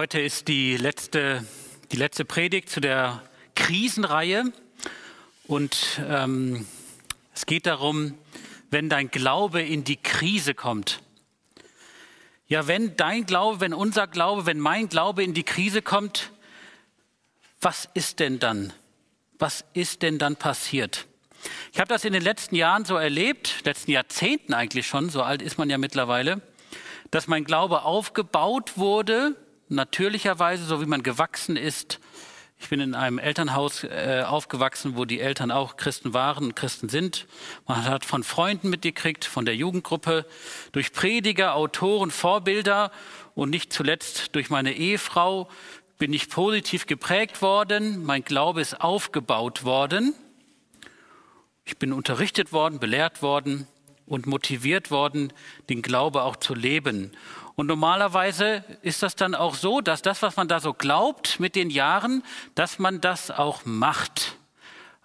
Heute ist die letzte, die letzte Predigt zu der Krisenreihe. Und ähm, es geht darum, wenn dein Glaube in die Krise kommt. Ja, wenn dein Glaube, wenn unser Glaube, wenn mein Glaube in die Krise kommt, was ist denn dann? Was ist denn dann passiert? Ich habe das in den letzten Jahren so erlebt, letzten Jahrzehnten eigentlich schon, so alt ist man ja mittlerweile, dass mein Glaube aufgebaut wurde natürlicherweise, so wie man gewachsen ist. Ich bin in einem Elternhaus äh, aufgewachsen, wo die Eltern auch Christen waren und Christen sind. Man hat von Freunden mitgekriegt, von der Jugendgruppe, durch Prediger, Autoren, Vorbilder und nicht zuletzt durch meine Ehefrau bin ich positiv geprägt worden. Mein Glaube ist aufgebaut worden. Ich bin unterrichtet worden, belehrt worden und motiviert worden, den Glaube auch zu leben. Und normalerweise ist das dann auch so, dass das, was man da so glaubt mit den Jahren, dass man das auch macht.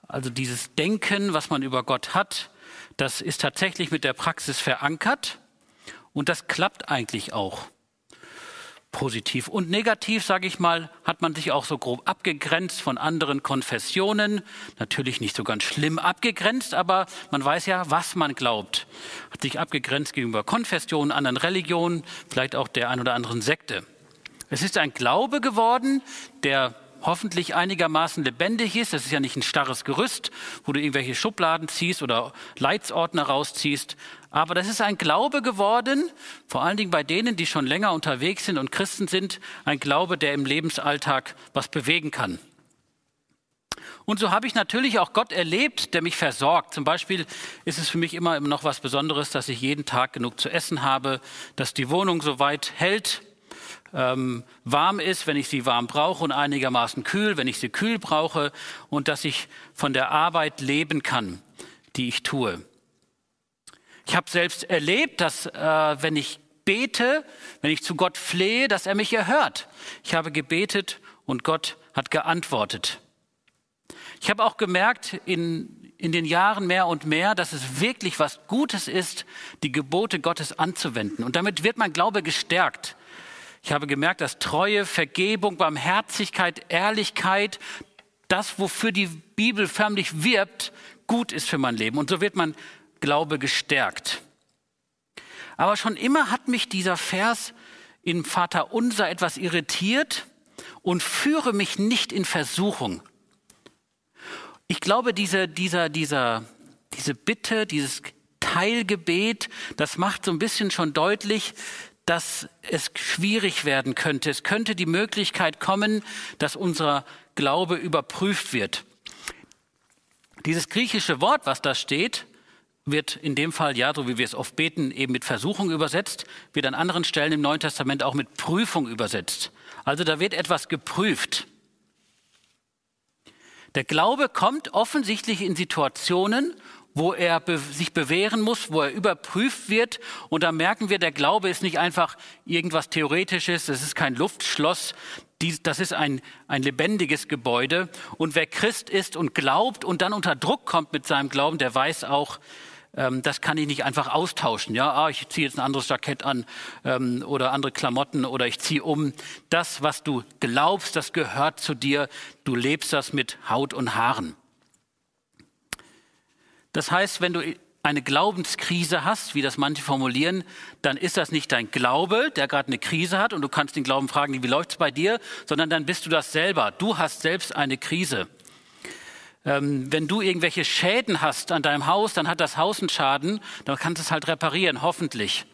Also dieses Denken, was man über Gott hat, das ist tatsächlich mit der Praxis verankert und das klappt eigentlich auch positiv. Und negativ, sage ich mal, hat man sich auch so grob abgegrenzt von anderen Konfessionen. Natürlich nicht so ganz schlimm abgegrenzt, aber man weiß ja, was man glaubt. Hat sich abgegrenzt gegenüber Konfessionen, anderen Religionen, vielleicht auch der ein oder anderen Sekte. Es ist ein Glaube geworden, der hoffentlich einigermaßen lebendig ist. Das ist ja nicht ein starres Gerüst, wo du irgendwelche Schubladen ziehst oder Leitsordner rausziehst. Aber das ist ein Glaube geworden, vor allen Dingen bei denen, die schon länger unterwegs sind und Christen sind, ein Glaube, der im Lebensalltag was bewegen kann. Und so habe ich natürlich auch Gott erlebt, der mich versorgt. Zum Beispiel ist es für mich immer noch was Besonderes, dass ich jeden Tag genug zu essen habe, dass die Wohnung so weit hält, ähm, warm ist, wenn ich sie warm brauche und einigermaßen kühl, wenn ich sie kühl brauche und dass ich von der Arbeit leben kann, die ich tue. Ich habe selbst erlebt, dass äh, wenn ich bete, wenn ich zu Gott flehe, dass er mich erhört. Ich habe gebetet und Gott hat geantwortet. Ich habe auch gemerkt in, in den Jahren mehr und mehr, dass es wirklich was Gutes ist, die Gebote Gottes anzuwenden. Und damit wird mein Glaube gestärkt. Ich habe gemerkt, dass Treue, Vergebung, Barmherzigkeit, Ehrlichkeit, das, wofür die Bibel förmlich wirbt, gut ist für mein Leben. Und so wird mein Glaube gestärkt. Aber schon immer hat mich dieser Vers in Vater Unser etwas irritiert und führe mich nicht in Versuchung. Ich glaube, diese, dieser, dieser, diese Bitte, dieses Teilgebet, das macht so ein bisschen schon deutlich, dass es schwierig werden könnte. Es könnte die Möglichkeit kommen, dass unser Glaube überprüft wird. Dieses griechische Wort, was da steht, wird in dem Fall, ja, so wie wir es oft beten, eben mit Versuchung übersetzt, wird an anderen Stellen im Neuen Testament auch mit Prüfung übersetzt. Also da wird etwas geprüft. Der Glaube kommt offensichtlich in Situationen, wo er sich bewähren muss, wo er überprüft wird. Und da merken wir, der Glaube ist nicht einfach irgendwas Theoretisches, es ist kein Luftschloss, das ist ein, ein lebendiges Gebäude. Und wer Christ ist und glaubt und dann unter Druck kommt mit seinem Glauben, der weiß auch, ähm, das kann ich nicht einfach austauschen. Ja, ah, ich ziehe jetzt ein anderes Jackett an ähm, oder andere Klamotten oder ich ziehe um. Das, was du glaubst, das gehört zu dir. Du lebst das mit Haut und Haaren. Das heißt, wenn du eine Glaubenskrise hast, wie das manche formulieren, dann ist das nicht dein Glaube, der gerade eine Krise hat und du kannst den Glauben fragen, wie läuft es bei dir, sondern dann bist du das selber. Du hast selbst eine Krise. Ähm, wenn du irgendwelche Schäden hast an deinem Haus, dann hat das Haus einen Schaden, dann kannst du es halt reparieren, hoffentlich.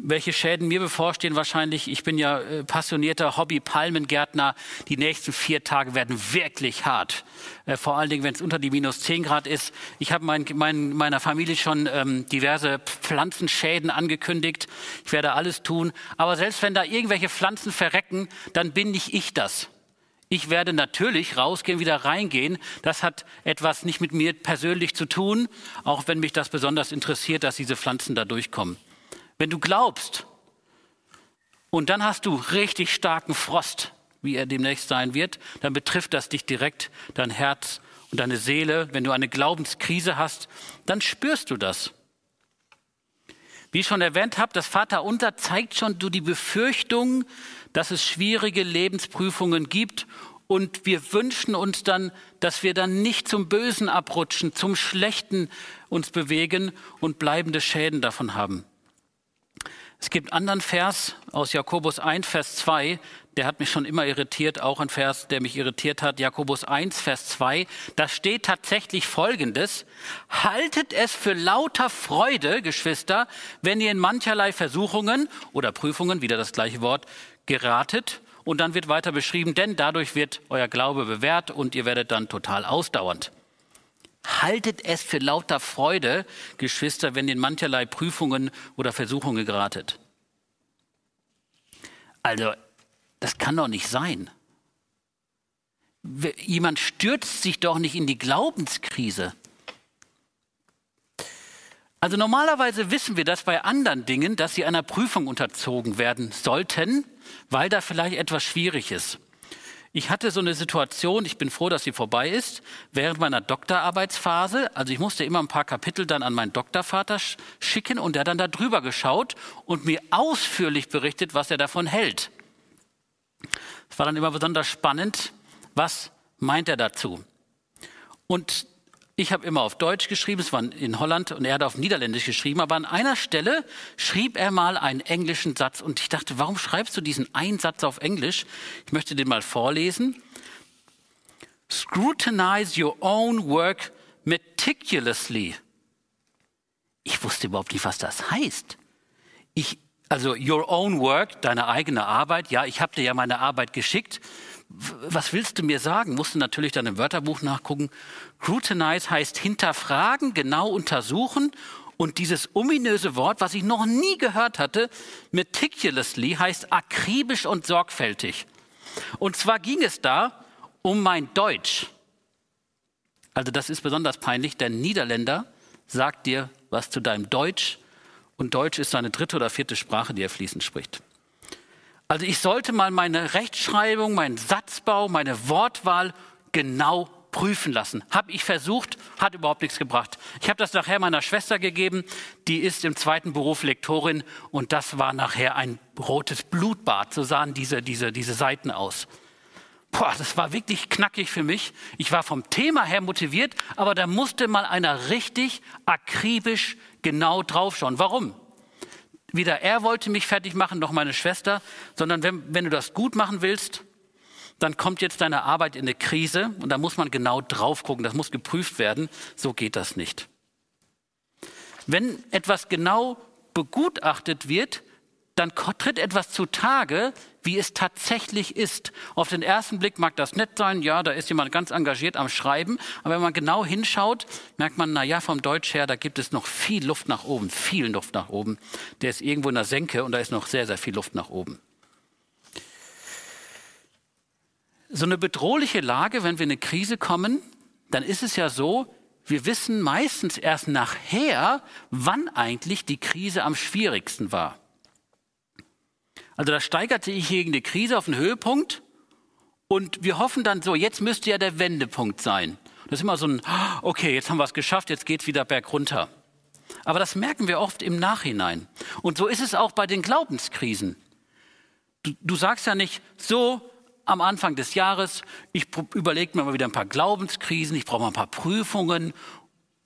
Welche Schäden mir bevorstehen wahrscheinlich. Ich bin ja äh, passionierter Hobby-Palmengärtner. Die nächsten vier Tage werden wirklich hart. Äh, vor allen Dingen, wenn es unter die minus zehn Grad ist. Ich habe mein, mein, meiner Familie schon ähm, diverse Pflanzenschäden angekündigt. Ich werde alles tun. Aber selbst wenn da irgendwelche Pflanzen verrecken, dann bin nicht ich das. Ich werde natürlich rausgehen, wieder reingehen. Das hat etwas nicht mit mir persönlich zu tun, auch wenn mich das besonders interessiert, dass diese Pflanzen da durchkommen. Wenn du glaubst und dann hast du richtig starken Frost, wie er demnächst sein wird, dann betrifft das dich direkt, dein Herz und deine Seele. Wenn du eine Glaubenskrise hast, dann spürst du das. Wie ich schon erwähnt habe, das Vaterunter zeigt schon du die Befürchtung, dass es schwierige Lebensprüfungen gibt und wir wünschen uns dann, dass wir dann nicht zum Bösen abrutschen, zum Schlechten uns bewegen und bleibende Schäden davon haben. Es gibt einen anderen Vers aus Jakobus 1, Vers 2, der hat mich schon immer irritiert, auch ein Vers, der mich irritiert hat, Jakobus 1, Vers 2. Da steht tatsächlich Folgendes, haltet es für lauter Freude, Geschwister, wenn ihr in mancherlei Versuchungen oder Prüfungen, wieder das gleiche Wort, geratet. Und dann wird weiter beschrieben, denn dadurch wird euer Glaube bewährt und ihr werdet dann total ausdauernd. Haltet es für lauter Freude, Geschwister, wenn ihr in mancherlei Prüfungen oder Versuchungen geratet. Also, das kann doch nicht sein. Jemand stürzt sich doch nicht in die Glaubenskrise. Also normalerweise wissen wir das bei anderen Dingen, dass sie einer Prüfung unterzogen werden sollten, weil da vielleicht etwas schwierig ist. Ich hatte so eine Situation, ich bin froh, dass sie vorbei ist, während meiner Doktorarbeitsphase. Also ich musste immer ein paar Kapitel dann an meinen Doktorvater schicken und der dann da drüber geschaut und mir ausführlich berichtet, was er davon hält. Es war dann immer besonders spannend, was meint er dazu. Und ich habe immer auf Deutsch geschrieben, es war in Holland und er hat auf Niederländisch geschrieben, aber an einer Stelle schrieb er mal einen englischen Satz und ich dachte, warum schreibst du diesen einen Satz auf Englisch? Ich möchte den mal vorlesen. Scrutinize your own work meticulously. Ich wusste überhaupt nicht, was das heißt. Ich, also your own work, deine eigene Arbeit. Ja, ich habe dir ja meine Arbeit geschickt was willst du mir sagen? Musste natürlich dann im Wörterbuch nachgucken. Scrutinize heißt hinterfragen, genau untersuchen. Und dieses ominöse Wort, was ich noch nie gehört hatte, meticulously, heißt akribisch und sorgfältig. Und zwar ging es da um mein Deutsch. Also das ist besonders peinlich, denn Niederländer sagt dir was zu deinem Deutsch und Deutsch ist seine dritte oder vierte Sprache, die er fließend spricht. Also ich sollte mal meine Rechtschreibung, meinen Satzbau, meine Wortwahl genau prüfen lassen. Habe ich versucht, hat überhaupt nichts gebracht. Ich habe das nachher meiner Schwester gegeben, die ist im zweiten Beruf Lektorin und das war nachher ein rotes Blutbad, so sahen diese, diese, diese Seiten aus. Boah, das war wirklich knackig für mich. Ich war vom Thema her motiviert, aber da musste mal einer richtig akribisch genau draufschauen. Warum? Weder er wollte mich fertig machen, noch meine Schwester, sondern wenn, wenn du das gut machen willst, dann kommt jetzt deine Arbeit in eine Krise und da muss man genau drauf gucken, das muss geprüft werden. So geht das nicht. Wenn etwas genau begutachtet wird, dann tritt etwas zutage, wie es tatsächlich ist. Auf den ersten Blick mag das nett sein, ja, da ist jemand ganz engagiert am Schreiben, aber wenn man genau hinschaut, merkt man, na ja, vom Deutsch her, da gibt es noch viel Luft nach oben, viel Luft nach oben. Der ist irgendwo in der Senke und da ist noch sehr, sehr viel Luft nach oben. So eine bedrohliche Lage, wenn wir in eine Krise kommen, dann ist es ja so, wir wissen meistens erst nachher, wann eigentlich die Krise am schwierigsten war. Also da steigerte ich gegen die Krise auf den Höhepunkt und wir hoffen dann so, jetzt müsste ja der Wendepunkt sein. Das ist immer so ein, okay, jetzt haben wir es geschafft, jetzt geht es wieder bergunter. Aber das merken wir oft im Nachhinein. Und so ist es auch bei den Glaubenskrisen. Du, du sagst ja nicht, so am Anfang des Jahres, ich überlege mir mal wieder ein paar Glaubenskrisen, ich brauche mal ein paar Prüfungen,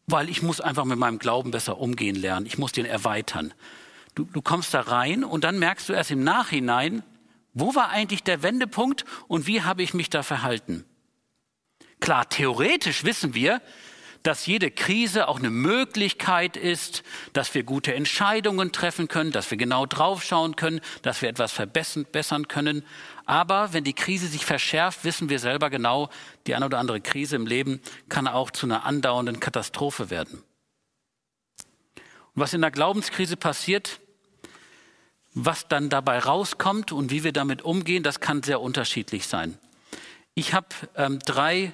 weil ich muss einfach mit meinem Glauben besser umgehen lernen, ich muss den erweitern. Du, du kommst da rein und dann merkst du erst im Nachhinein, wo war eigentlich der Wendepunkt und wie habe ich mich da verhalten? Klar, theoretisch wissen wir, dass jede Krise auch eine Möglichkeit ist, dass wir gute Entscheidungen treffen können, dass wir genau draufschauen können, dass wir etwas verbessern können. Aber wenn die Krise sich verschärft, wissen wir selber genau, die eine oder andere Krise im Leben kann auch zu einer andauernden Katastrophe werden. Und was in der Glaubenskrise passiert, was dann dabei rauskommt und wie wir damit umgehen, das kann sehr unterschiedlich sein. Ich habe ähm, drei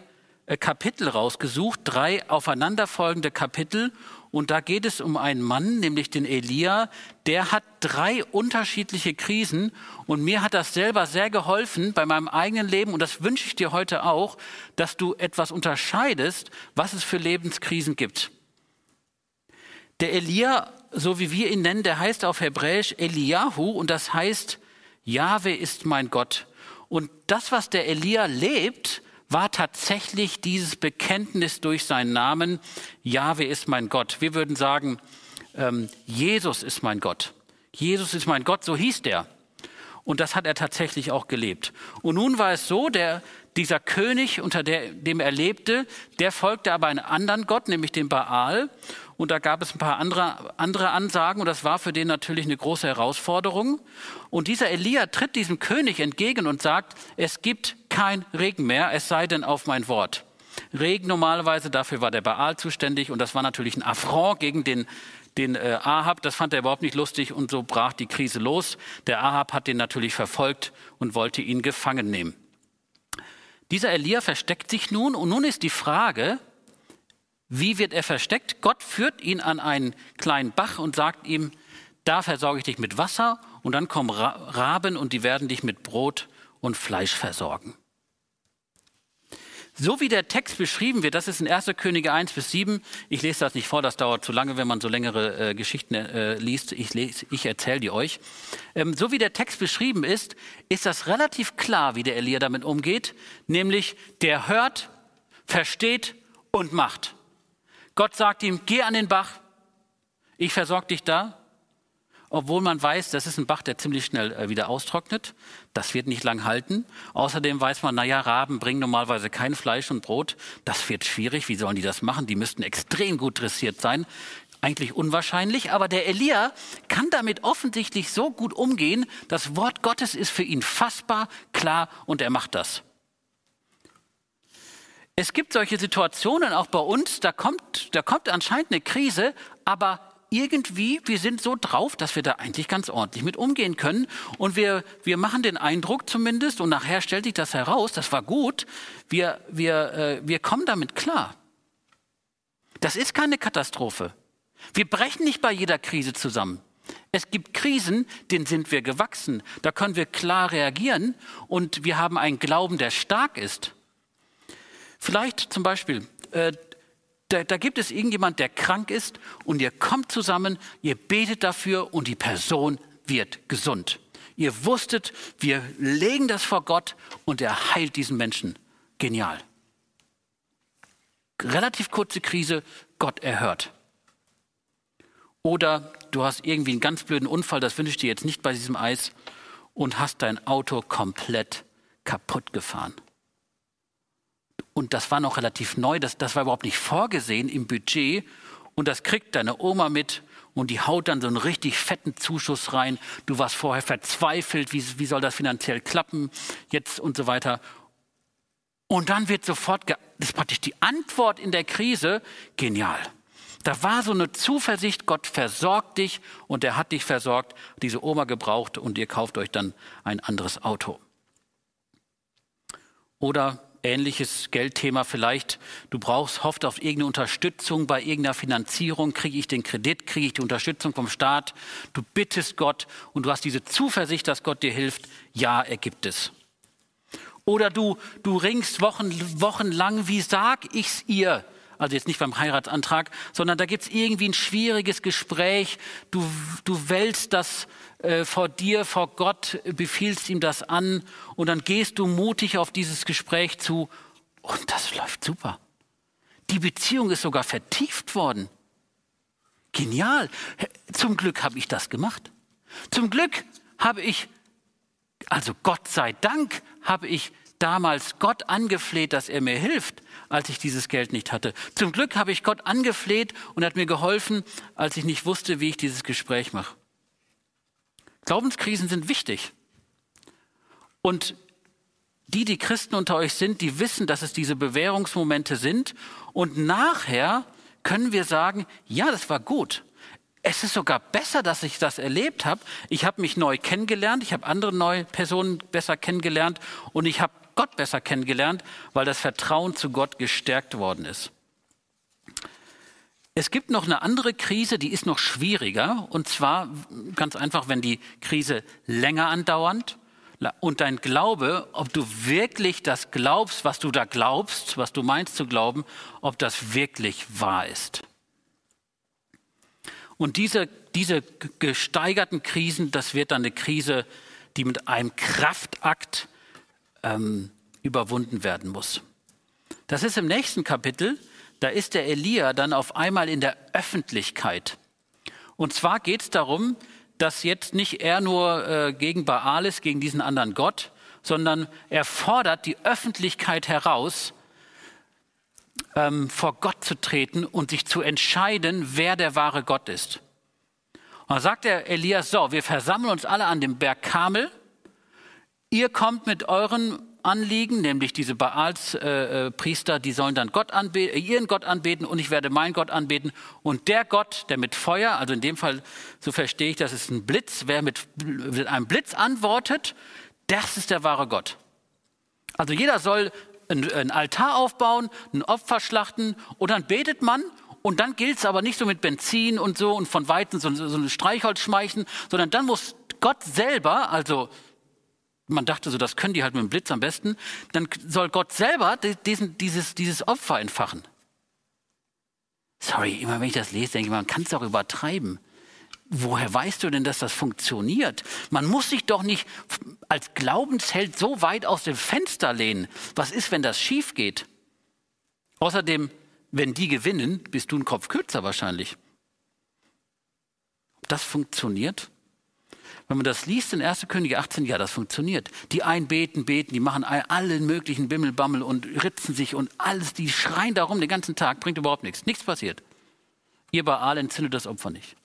äh, Kapitel rausgesucht, drei aufeinanderfolgende Kapitel. Und da geht es um einen Mann, nämlich den Elia, der hat drei unterschiedliche Krisen. Und mir hat das selber sehr geholfen bei meinem eigenen Leben. Und das wünsche ich dir heute auch, dass du etwas unterscheidest, was es für Lebenskrisen gibt. Der Elia, so wie wir ihn nennen, der heißt auf Hebräisch Eliyahu und das heißt, Jahwe ist mein Gott. Und das, was der Elia lebt, war tatsächlich dieses Bekenntnis durch seinen Namen, Jahwe ist mein Gott. Wir würden sagen, ähm, Jesus ist mein Gott. Jesus ist mein Gott, so hieß der. Und das hat er tatsächlich auch gelebt. Und nun war es so, der, dieser König, unter der, dem er lebte, der folgte aber einem anderen Gott, nämlich dem Baal. Und da gab es ein paar andere, andere Ansagen und das war für den natürlich eine große Herausforderung. Und dieser Elia tritt diesem König entgegen und sagt, es gibt kein Regen mehr, es sei denn auf mein Wort. Regen normalerweise, dafür war der Baal zuständig und das war natürlich ein Affront gegen den, den äh, Ahab. Das fand er überhaupt nicht lustig und so brach die Krise los. Der Ahab hat den natürlich verfolgt und wollte ihn gefangen nehmen. Dieser Elia versteckt sich nun und nun ist die Frage, wie wird er versteckt? Gott führt ihn an einen kleinen Bach und sagt ihm, da versorge ich dich mit Wasser und dann kommen Raben und die werden dich mit Brot und Fleisch versorgen. So wie der Text beschrieben wird, das ist in 1. Könige 1 bis 7. Ich lese das nicht vor, das dauert zu lange, wenn man so längere äh, Geschichten äh, liest. Ich, ich erzähle die euch. Ähm, so wie der Text beschrieben ist, ist das relativ klar, wie der Elia damit umgeht. Nämlich, der hört, versteht und macht. Gott sagt ihm, geh an den Bach, ich versorge dich da. Obwohl man weiß, das ist ein Bach, der ziemlich schnell äh, wieder austrocknet. Das wird nicht lang halten. Außerdem weiß man, naja, Raben bringen normalerweise kein Fleisch und Brot. Das wird schwierig. Wie sollen die das machen? Die müssten extrem gut dressiert sein. Eigentlich unwahrscheinlich, aber der Elia kann damit offensichtlich so gut umgehen. Das Wort Gottes ist für ihn fassbar, klar und er macht das. Es gibt solche Situationen auch bei uns, da kommt, da kommt anscheinend eine Krise, aber irgendwie, wir sind so drauf, dass wir da eigentlich ganz ordentlich mit umgehen können. Und wir, wir machen den Eindruck zumindest, und nachher stellt sich das heraus, das war gut, wir, wir, äh, wir kommen damit klar. Das ist keine Katastrophe. Wir brechen nicht bei jeder Krise zusammen. Es gibt Krisen, denen sind wir gewachsen. Da können wir klar reagieren und wir haben einen Glauben, der stark ist. Vielleicht zum Beispiel, äh, da, da, gibt es irgendjemand, der krank ist und ihr kommt zusammen, ihr betet dafür und die Person wird gesund. Ihr wusstet, wir legen das vor Gott und er heilt diesen Menschen. Genial. Relativ kurze Krise, Gott erhört. Oder du hast irgendwie einen ganz blöden Unfall, das wünsche ich dir jetzt nicht bei diesem Eis, und hast dein Auto komplett kaputt gefahren. Und das war noch relativ neu, das, das war überhaupt nicht vorgesehen im Budget. Und das kriegt deine Oma mit und die haut dann so einen richtig fetten Zuschuss rein. Du warst vorher verzweifelt, wie, wie soll das finanziell klappen jetzt und so weiter. Und dann wird sofort, das ist praktisch die Antwort in der Krise, genial. Da war so eine Zuversicht, Gott versorgt dich und er hat dich versorgt, diese Oma gebraucht und ihr kauft euch dann ein anderes Auto. Oder ähnliches Geldthema vielleicht. Du brauchst, hofft auf irgendeine Unterstützung bei irgendeiner Finanzierung. Kriege ich den Kredit? Kriege ich die Unterstützung vom Staat? Du bittest Gott und du hast diese Zuversicht, dass Gott dir hilft. Ja, er gibt es. Oder du, du ringst Wochen, wochenlang, wie sag ich's ihr? Also jetzt nicht beim Heiratsantrag, sondern da gibt's irgendwie ein schwieriges Gespräch. Du, du wälzt das äh, vor dir, vor Gott, befiehlst ihm das an und dann gehst du mutig auf dieses Gespräch zu und das läuft super. Die Beziehung ist sogar vertieft worden. Genial. Zum Glück habe ich das gemacht. Zum Glück habe ich, also Gott sei Dank, habe ich damals Gott angefleht, dass er mir hilft, als ich dieses Geld nicht hatte. Zum Glück habe ich Gott angefleht und hat mir geholfen, als ich nicht wusste, wie ich dieses Gespräch mache. Glaubenskrisen sind wichtig. Und die, die Christen unter euch sind, die wissen, dass es diese Bewährungsmomente sind. Und nachher können wir sagen, ja, das war gut. Es ist sogar besser, dass ich das erlebt habe. Ich habe mich neu kennengelernt, ich habe andere neue Personen besser kennengelernt und ich habe Gott besser kennengelernt, weil das Vertrauen zu Gott gestärkt worden ist. Es gibt noch eine andere Krise, die ist noch schwieriger. Und zwar ganz einfach, wenn die Krise länger andauert und dein Glaube, ob du wirklich das glaubst, was du da glaubst, was du meinst zu glauben, ob das wirklich wahr ist. Und diese, diese gesteigerten Krisen, das wird dann eine Krise, die mit einem Kraftakt ähm, überwunden werden muss. Das ist im nächsten Kapitel, da ist der Elia dann auf einmal in der Öffentlichkeit. Und zwar geht es darum, dass jetzt nicht er nur äh, gegen Baal ist, gegen diesen anderen Gott, sondern er fordert die Öffentlichkeit heraus, ähm, vor Gott zu treten und sich zu entscheiden, wer der wahre Gott ist. Und dann sagt der Elias, so, wir versammeln uns alle an dem Berg Kamel. Ihr kommt mit euren Anliegen, nämlich diese Baals-Priester, äh, die sollen dann Gott anbeten, äh, ihren Gott anbeten und ich werde meinen Gott anbeten. Und der Gott, der mit Feuer, also in dem Fall, so verstehe ich, das ist ein Blitz, wer mit, mit einem Blitz antwortet, das ist der wahre Gott. Also jeder soll ein, ein Altar aufbauen, ein Opfer schlachten und dann betet man und dann gilt es aber nicht so mit Benzin und so und von Weitem so, so ein Streichholz schmeißen, sondern dann muss Gott selber, also man dachte so, das können die halt mit dem Blitz am besten, dann soll Gott selber diesen, dieses, dieses Opfer entfachen. Sorry, immer wenn ich das lese, denke ich, man kann es auch übertreiben. Woher weißt du denn, dass das funktioniert? Man muss sich doch nicht als Glaubensheld so weit aus dem Fenster lehnen. Was ist, wenn das schief geht? Außerdem, wenn die gewinnen, bist du ein Kopf kürzer wahrscheinlich. Ob das funktioniert? Wenn man das liest in 1. Könige 18, ja, das funktioniert. Die einen beten, beten, die machen allen möglichen Bimmelbammel und ritzen sich und alles, die schreien darum den ganzen Tag, bringt überhaupt nichts. Nichts passiert. Ihr Baal entzündet das Opfer nicht.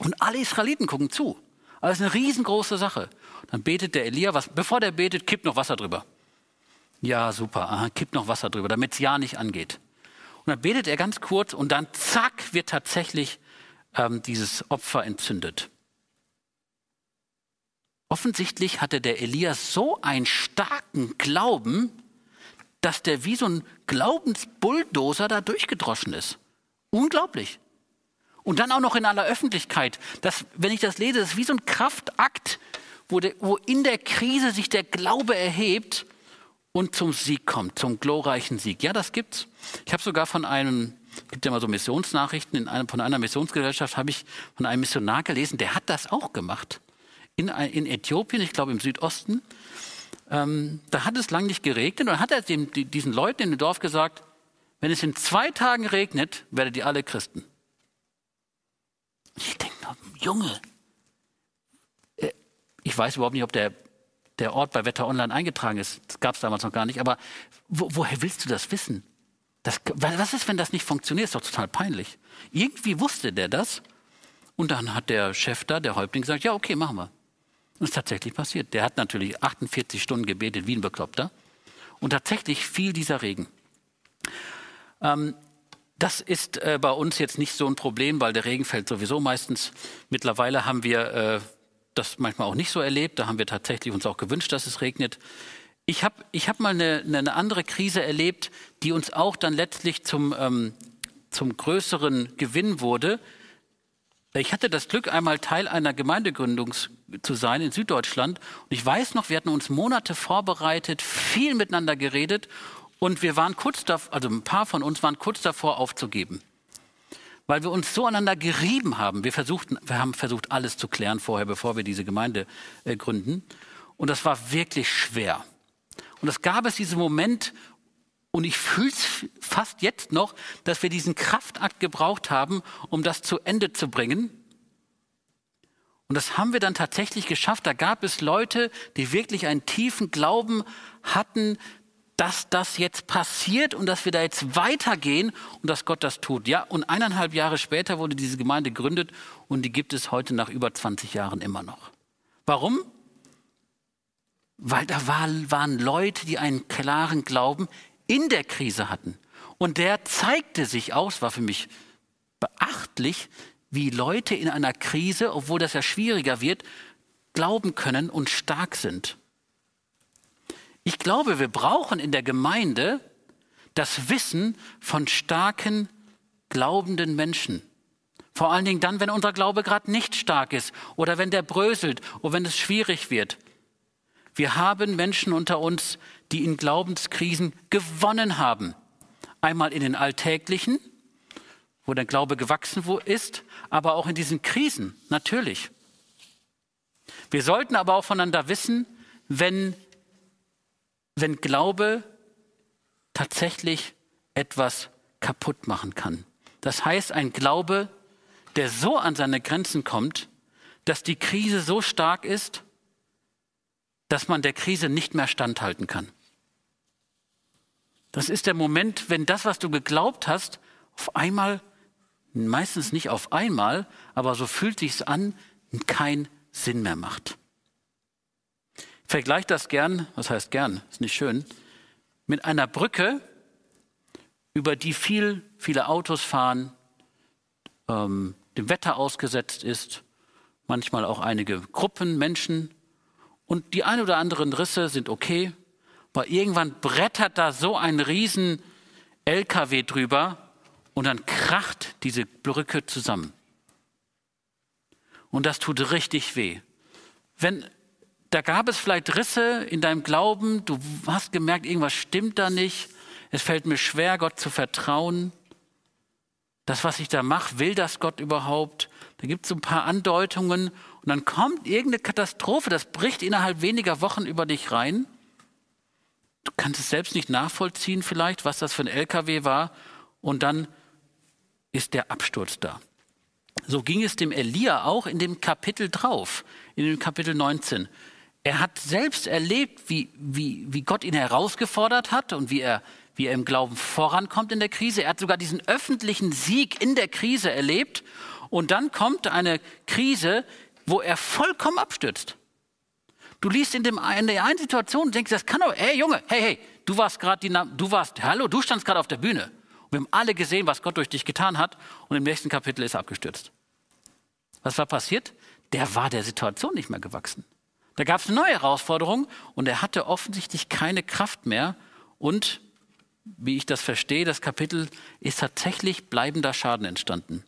Und alle Israeliten gucken zu. Ist eine riesengroße Sache. Dann betet der Elia, was, bevor der betet, kippt noch Wasser drüber. Ja, super, aha, kippt noch Wasser drüber, damit es ja nicht angeht. Und dann betet er ganz kurz und dann zack wird tatsächlich ähm, dieses Opfer entzündet. Offensichtlich hatte der Elias so einen starken Glauben, dass der wie so ein Glaubensbulldozer da durchgedroschen ist. Unglaublich. Und dann auch noch in aller Öffentlichkeit. Das, wenn ich das lese, das ist wie so ein Kraftakt, wo, der, wo in der Krise sich der Glaube erhebt und zum Sieg kommt, zum glorreichen Sieg. Ja, das gibt's. Ich habe sogar von einem, gibt ja mal so Missionsnachrichten, in einem, von einer Missionsgesellschaft habe ich von einem Missionar gelesen, der hat das auch gemacht in, in Äthiopien, ich glaube im Südosten. Ähm, da hat es lang nicht geregnet und hat er dem, diesen Leuten in dem Dorf gesagt, wenn es in zwei Tagen regnet, werdet ihr alle Christen. Ich denke, Junge, äh, ich weiß überhaupt nicht, ob der, der Ort bei Wetter Online eingetragen ist. Das gab es damals noch gar nicht. Aber wo, woher willst du das wissen? Das, was ist, wenn das nicht funktioniert? Ist doch total peinlich. Irgendwie wusste der das. Und dann hat der Chef da, der Häuptling, gesagt, ja, okay, machen wir. Und es ist tatsächlich passiert. Der hat natürlich 48 Stunden gebetet wie ein Bekloppter. Und tatsächlich fiel dieser Regen. Ähm, das ist äh, bei uns jetzt nicht so ein Problem, weil der Regen fällt sowieso meistens. Mittlerweile haben wir äh, das manchmal auch nicht so erlebt. Da haben wir tatsächlich uns auch gewünscht, dass es regnet. Ich habe ich hab mal eine, eine, andere Krise erlebt, die uns auch dann letztlich zum, ähm, zum größeren Gewinn wurde. Ich hatte das Glück, einmal Teil einer Gemeindegründung zu sein in Süddeutschland. Und ich weiß noch, wir hatten uns Monate vorbereitet, viel miteinander geredet und wir waren kurz davor, also ein paar von uns waren kurz davor aufzugeben. Weil wir uns so aneinander gerieben haben. Wir, versuchten, wir haben versucht, alles zu klären vorher, bevor wir diese Gemeinde äh, gründen. Und das war wirklich schwer. Und es gab es diesen Moment, und ich fühle es fast jetzt noch, dass wir diesen Kraftakt gebraucht haben, um das zu Ende zu bringen. Und das haben wir dann tatsächlich geschafft. Da gab es Leute, die wirklich einen tiefen Glauben hatten, dass das jetzt passiert und dass wir da jetzt weitergehen und dass Gott das tut. Ja, und eineinhalb Jahre später wurde diese Gemeinde gegründet und die gibt es heute nach über 20 Jahren immer noch. Warum? Weil da waren Leute, die einen klaren Glauben in der Krise hatten. Und der zeigte sich aus, war für mich beachtlich, wie Leute in einer Krise, obwohl das ja schwieriger wird, glauben können und stark sind. Ich glaube, wir brauchen in der Gemeinde das Wissen von starken, glaubenden Menschen. Vor allen Dingen dann, wenn unser Glaube gerade nicht stark ist oder wenn der bröselt oder wenn es schwierig wird. Wir haben Menschen unter uns, die in Glaubenskrisen gewonnen haben. Einmal in den alltäglichen, wo der Glaube gewachsen ist, aber auch in diesen Krisen, natürlich. Wir sollten aber auch voneinander wissen, wenn, wenn Glaube tatsächlich etwas kaputt machen kann. Das heißt, ein Glaube, der so an seine Grenzen kommt, dass die Krise so stark ist, dass man der Krise nicht mehr standhalten kann. Das ist der Moment, wenn das, was du geglaubt hast, auf einmal, meistens nicht auf einmal, aber so fühlt sich's an, keinen Sinn mehr macht. Ich vergleiche das gern, was heißt gern, ist nicht schön, mit einer Brücke, über die viel, viele Autos fahren, ähm, dem Wetter ausgesetzt ist, manchmal auch einige Gruppen, Menschen. Und die ein oder anderen Risse sind okay, aber irgendwann brettert da so ein riesen LKW drüber und dann kracht diese Brücke zusammen. Und das tut richtig weh. Wenn da gab es vielleicht Risse in deinem Glauben, du hast gemerkt, irgendwas stimmt da nicht. Es fällt mir schwer, Gott zu vertrauen. Das, was ich da mache, will das Gott überhaupt? Da gibt es so ein paar Andeutungen und dann kommt irgendeine Katastrophe, das bricht innerhalb weniger Wochen über dich rein. Du kannst es selbst nicht nachvollziehen vielleicht, was das für ein LKW war. Und dann ist der Absturz da. So ging es dem Elia auch in dem Kapitel drauf, in dem Kapitel 19. Er hat selbst erlebt, wie, wie, wie Gott ihn herausgefordert hat und wie er, wie er im Glauben vorankommt in der Krise. Er hat sogar diesen öffentlichen Sieg in der Krise erlebt. Und dann kommt eine Krise, wo er vollkommen abstürzt. Du liest in, dem, in der einen Situation und denkst, das kann doch, hey Junge, hey, hey, du warst gerade du warst, hallo, du standst gerade auf der Bühne. Und wir haben alle gesehen, was Gott durch dich getan hat und im nächsten Kapitel ist er abgestürzt. Was war passiert? Der war der Situation nicht mehr gewachsen. Da gab es eine neue Herausforderung und er hatte offensichtlich keine Kraft mehr und wie ich das verstehe, das Kapitel ist tatsächlich bleibender Schaden entstanden.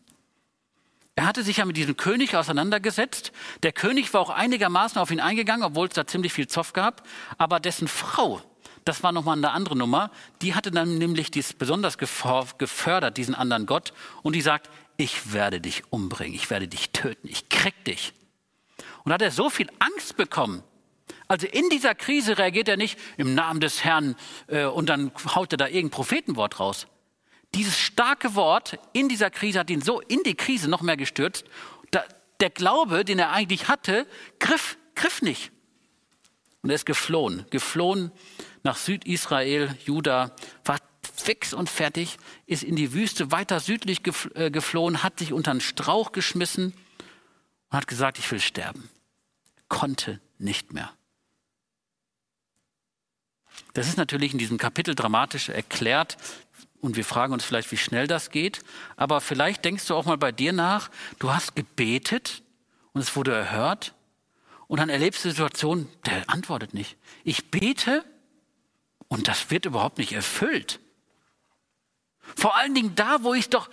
Er hatte sich ja mit diesem König auseinandergesetzt. Der König war auch einigermaßen auf ihn eingegangen, obwohl es da ziemlich viel Zoff gab. Aber dessen Frau, das war nochmal eine andere Nummer, die hatte dann nämlich dies besonders gefördert, diesen anderen Gott. Und die sagt, ich werde dich umbringen, ich werde dich töten, ich krieg dich. Und hat er so viel Angst bekommen. Also in dieser Krise reagiert er nicht im Namen des Herrn äh, und dann haut er da irgendein Prophetenwort raus. Dieses starke Wort in dieser Krise hat ihn so in die Krise noch mehr gestürzt. der Glaube, den er eigentlich hatte, griff, griff nicht. Und er ist geflohen, geflohen nach Südisrael, Juda, war fix und fertig, ist in die Wüste weiter südlich äh, geflohen, hat sich unter einen Strauch geschmissen und hat gesagt, ich will sterben. Konnte nicht mehr. Das ist natürlich in diesem Kapitel dramatisch erklärt, und wir fragen uns vielleicht, wie schnell das geht. Aber vielleicht denkst du auch mal bei dir nach, du hast gebetet und es wurde erhört. Und dann erlebst du die Situation, der antwortet nicht. Ich bete und das wird überhaupt nicht erfüllt. Vor allen Dingen da, wo ich doch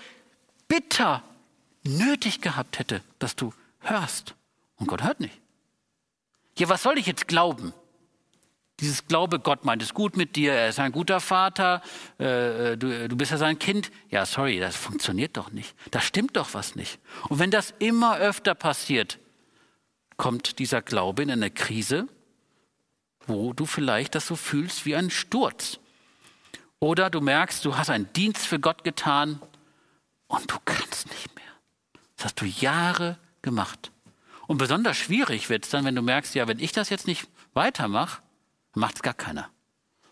bitter nötig gehabt hätte, dass du hörst. Und Gott hört nicht. Ja, was soll ich jetzt glauben? Dieses Glaube, Gott meint es gut mit dir, er ist ein guter Vater, äh, du, du bist ja sein Kind. Ja, sorry, das funktioniert doch nicht. Da stimmt doch was nicht. Und wenn das immer öfter passiert, kommt dieser Glaube in eine Krise, wo du vielleicht das so fühlst wie ein Sturz. Oder du merkst, du hast einen Dienst für Gott getan und du kannst nicht mehr. Das hast du Jahre gemacht. Und besonders schwierig wird es dann, wenn du merkst, ja, wenn ich das jetzt nicht weitermache, macht es gar keiner.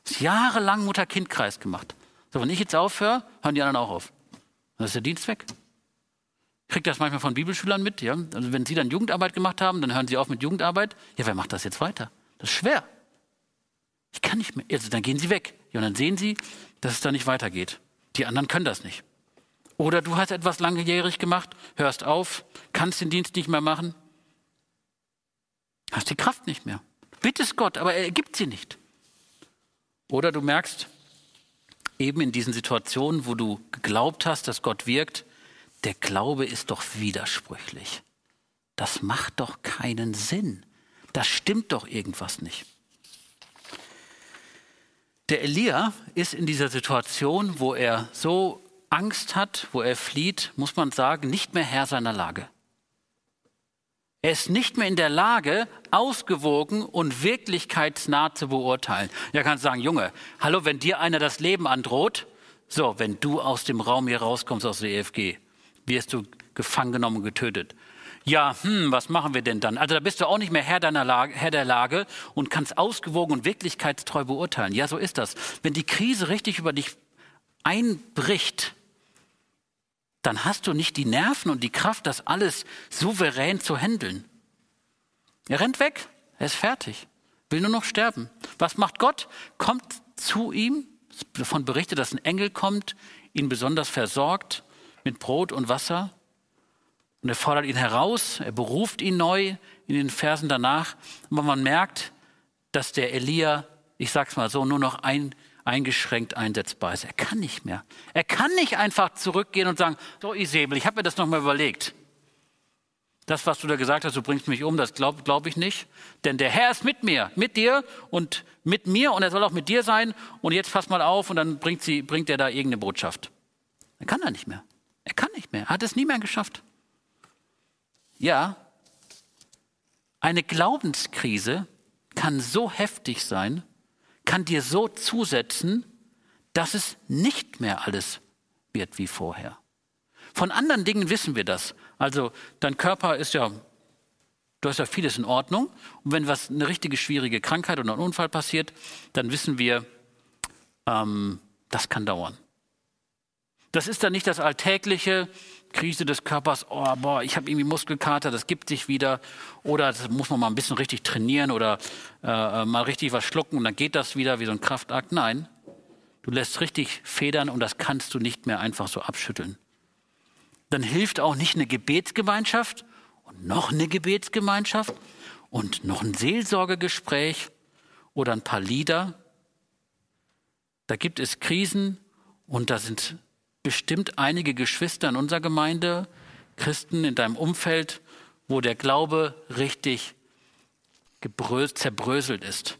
Das ist jahrelang Mutter-Kind-Kreis gemacht. So, wenn ich jetzt aufhöre, hören die anderen auch auf. Dann ist der Dienst weg. Ich kriege das manchmal von Bibelschülern mit. Ja? Also wenn sie dann Jugendarbeit gemacht haben, dann hören sie auf mit Jugendarbeit. Ja, wer macht das jetzt weiter? Das ist schwer. Ich kann nicht mehr. Also dann gehen sie weg. Ja, und dann sehen sie, dass es da nicht weitergeht. Die anderen können das nicht. Oder du hast etwas langjährig gemacht, hörst auf, kannst den Dienst nicht mehr machen, hast die Kraft nicht mehr. Bittest Gott, aber er gibt sie nicht. Oder du merkst eben in diesen Situationen, wo du geglaubt hast, dass Gott wirkt, der Glaube ist doch widersprüchlich. Das macht doch keinen Sinn. Das stimmt doch irgendwas nicht. Der Elia ist in dieser Situation, wo er so Angst hat, wo er flieht, muss man sagen, nicht mehr Herr seiner Lage. Er ist nicht mehr in der Lage, ausgewogen und wirklichkeitsnah zu beurteilen. Ja, kannst sagen, Junge, hallo, wenn dir einer das Leben androht, so, wenn du aus dem Raum hier rauskommst aus der EFG, wirst du gefangen genommen und getötet. Ja, hm, was machen wir denn dann? Also da bist du auch nicht mehr Herr, deiner Lage, Herr der Lage und kannst ausgewogen und wirklichkeitstreu beurteilen. Ja, so ist das. Wenn die Krise richtig über dich einbricht, dann hast du nicht die Nerven und die Kraft, das alles souverän zu handeln. Er rennt weg, er ist fertig, will nur noch sterben. Was macht Gott? Kommt zu ihm, davon berichtet, dass ein Engel kommt, ihn besonders versorgt mit Brot und Wasser. Und er fordert ihn heraus, er beruft ihn neu in den Versen danach. Aber man merkt, dass der Elia, ich sag's mal so, nur noch ein eingeschränkt einsetzbar ist. Er kann nicht mehr. Er kann nicht einfach zurückgehen und sagen, so Isabel, ich habe mir das nochmal überlegt. Das, was du da gesagt hast, du bringst mich um, das glaube glaub ich nicht. Denn der Herr ist mit mir, mit dir und mit mir und er soll auch mit dir sein. Und jetzt pass mal auf und dann bringt, sie, bringt er da irgendeine Botschaft. Er kann er nicht mehr. Er kann nicht mehr. Er hat es nie mehr geschafft. Ja, eine Glaubenskrise kann so heftig sein, kann dir so zusetzen, dass es nicht mehr alles wird wie vorher. Von anderen Dingen wissen wir das. Also dein Körper ist ja, du hast ja vieles in Ordnung. Und wenn was eine richtige schwierige Krankheit oder ein Unfall passiert, dann wissen wir, ähm, das kann dauern. Das ist dann nicht das alltägliche, Krise des Körpers, oh, boah, ich habe irgendwie Muskelkater, das gibt sich wieder. Oder das muss man mal ein bisschen richtig trainieren oder äh, mal richtig was schlucken und dann geht das wieder wie so ein Kraftakt. Nein, du lässt richtig federn und das kannst du nicht mehr einfach so abschütteln. Dann hilft auch nicht eine Gebetsgemeinschaft und noch eine Gebetsgemeinschaft und noch ein Seelsorgegespräch oder ein paar Lieder. Da gibt es Krisen und da sind bestimmt einige Geschwister in unserer Gemeinde, Christen in deinem Umfeld, wo der Glaube richtig zerbröselt ist.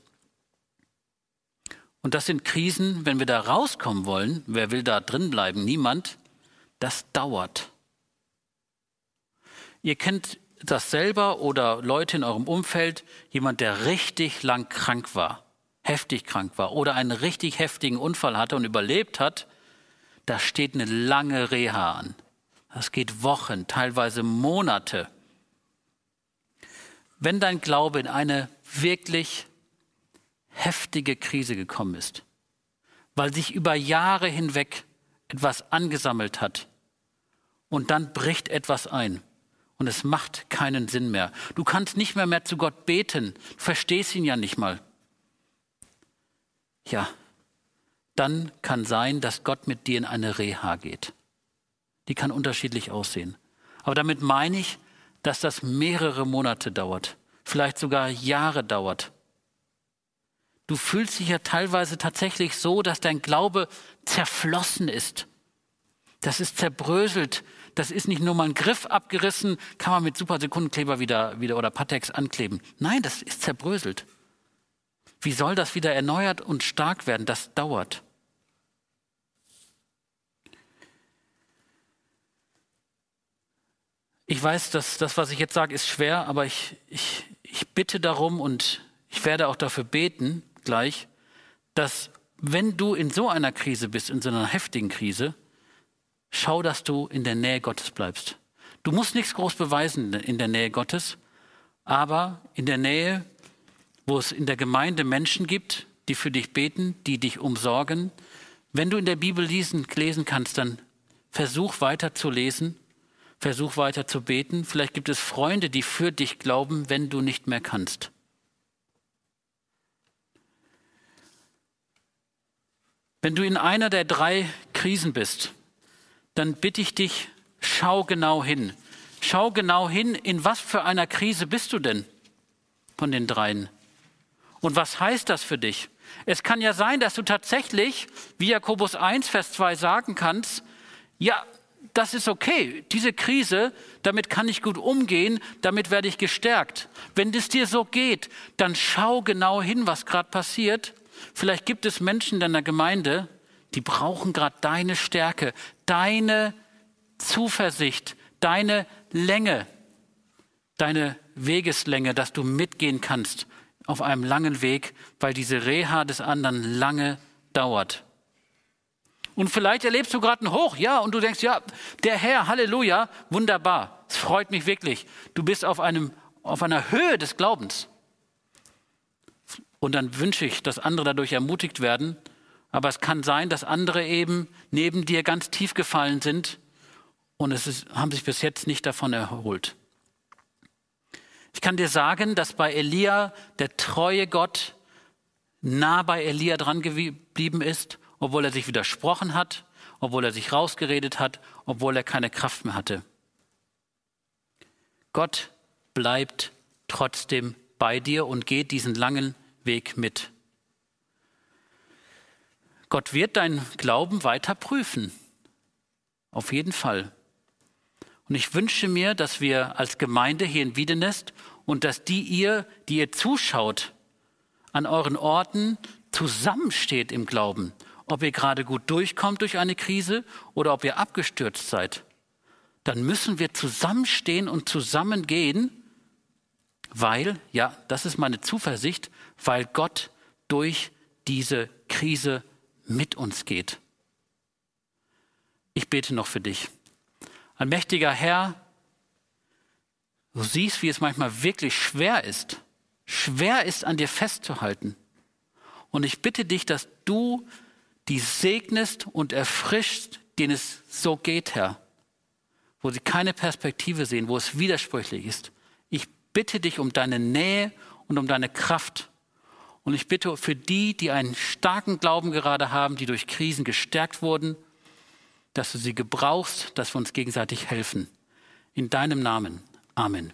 Und das sind Krisen, wenn wir da rauskommen wollen, wer will da drin bleiben? Niemand. Das dauert. Ihr kennt das selber oder Leute in eurem Umfeld, jemand, der richtig lang krank war, heftig krank war oder einen richtig heftigen Unfall hatte und überlebt hat, da steht eine lange Reha an. Das geht Wochen, teilweise Monate. Wenn dein Glaube in eine wirklich heftige Krise gekommen ist, weil sich über Jahre hinweg etwas angesammelt hat und dann bricht etwas ein und es macht keinen Sinn mehr. Du kannst nicht mehr mehr zu Gott beten, du verstehst ihn ja nicht mal. Ja, dann kann sein, dass Gott mit dir in eine Reha geht. Die kann unterschiedlich aussehen. Aber damit meine ich, dass das mehrere Monate dauert, vielleicht sogar Jahre dauert. Du fühlst dich ja teilweise tatsächlich so, dass dein Glaube zerflossen ist. Das ist zerbröselt. Das ist nicht nur mal ein Griff abgerissen, kann man mit Supersekundenkleber wieder, wieder oder Patex ankleben. Nein, das ist zerbröselt. Wie soll das wieder erneuert und stark werden? Das dauert. Ich weiß, dass das, was ich jetzt sage, ist schwer, aber ich, ich, ich bitte darum und ich werde auch dafür beten gleich, dass wenn du in so einer Krise bist, in so einer heftigen Krise, schau, dass du in der Nähe Gottes bleibst. Du musst nichts groß beweisen in der Nähe Gottes, aber in der Nähe, wo es in der Gemeinde Menschen gibt, die für dich beten, die dich umsorgen. Wenn du in der Bibel lesen, lesen kannst, dann versuch weiter zu lesen, versuch weiter zu beten. Vielleicht gibt es Freunde, die für dich glauben, wenn du nicht mehr kannst. Wenn du in einer der drei Krisen bist, dann bitte ich dich, schau genau hin. Schau genau hin, in was für einer Krise bist du denn von den dreien? Und was heißt das für dich? Es kann ja sein, dass du tatsächlich, wie Jakobus 1, Vers 2 sagen kannst, ja, das ist okay. Diese Krise, damit kann ich gut umgehen, damit werde ich gestärkt. Wenn es dir so geht, dann schau genau hin, was gerade passiert Vielleicht gibt es Menschen in deiner Gemeinde, die brauchen gerade deine Stärke, deine Zuversicht, deine Länge, deine Wegeslänge, dass du mitgehen kannst auf einem langen Weg, weil diese Reha des anderen lange dauert. Und vielleicht erlebst du gerade einen Hoch, ja, und du denkst, ja, der Herr, Halleluja, wunderbar, es freut mich wirklich. Du bist auf, einem, auf einer Höhe des Glaubens. Und dann wünsche ich, dass andere dadurch ermutigt werden. Aber es kann sein, dass andere eben neben dir ganz tief gefallen sind und es ist, haben sich bis jetzt nicht davon erholt. Ich kann dir sagen, dass bei Elia der treue Gott nah bei Elia dran geblieben ist, obwohl er sich widersprochen hat, obwohl er sich rausgeredet hat, obwohl er keine Kraft mehr hatte. Gott bleibt trotzdem bei dir und geht diesen langen Weg mit. Gott wird dein Glauben weiter prüfen. Auf jeden Fall. Und ich wünsche mir, dass wir als Gemeinde hier in Wiedenest und dass die ihr, die ihr zuschaut, an euren Orten zusammensteht im Glauben. Ob ihr gerade gut durchkommt durch eine Krise oder ob ihr abgestürzt seid. Dann müssen wir zusammenstehen und zusammengehen, weil, ja, das ist meine Zuversicht, weil Gott durch diese Krise mit uns geht. Ich bete noch für dich. Ein mächtiger Herr, du siehst, wie es manchmal wirklich schwer ist, schwer ist an dir festzuhalten. Und ich bitte dich, dass du die segnest und erfrischst, denen es so geht, Herr, wo sie keine Perspektive sehen, wo es widersprüchlich ist. Ich bitte dich um deine Nähe und um deine Kraft. Und ich bitte für die, die einen starken Glauben gerade haben, die durch Krisen gestärkt wurden, dass du sie gebrauchst, dass wir uns gegenseitig helfen. In deinem Namen. Amen.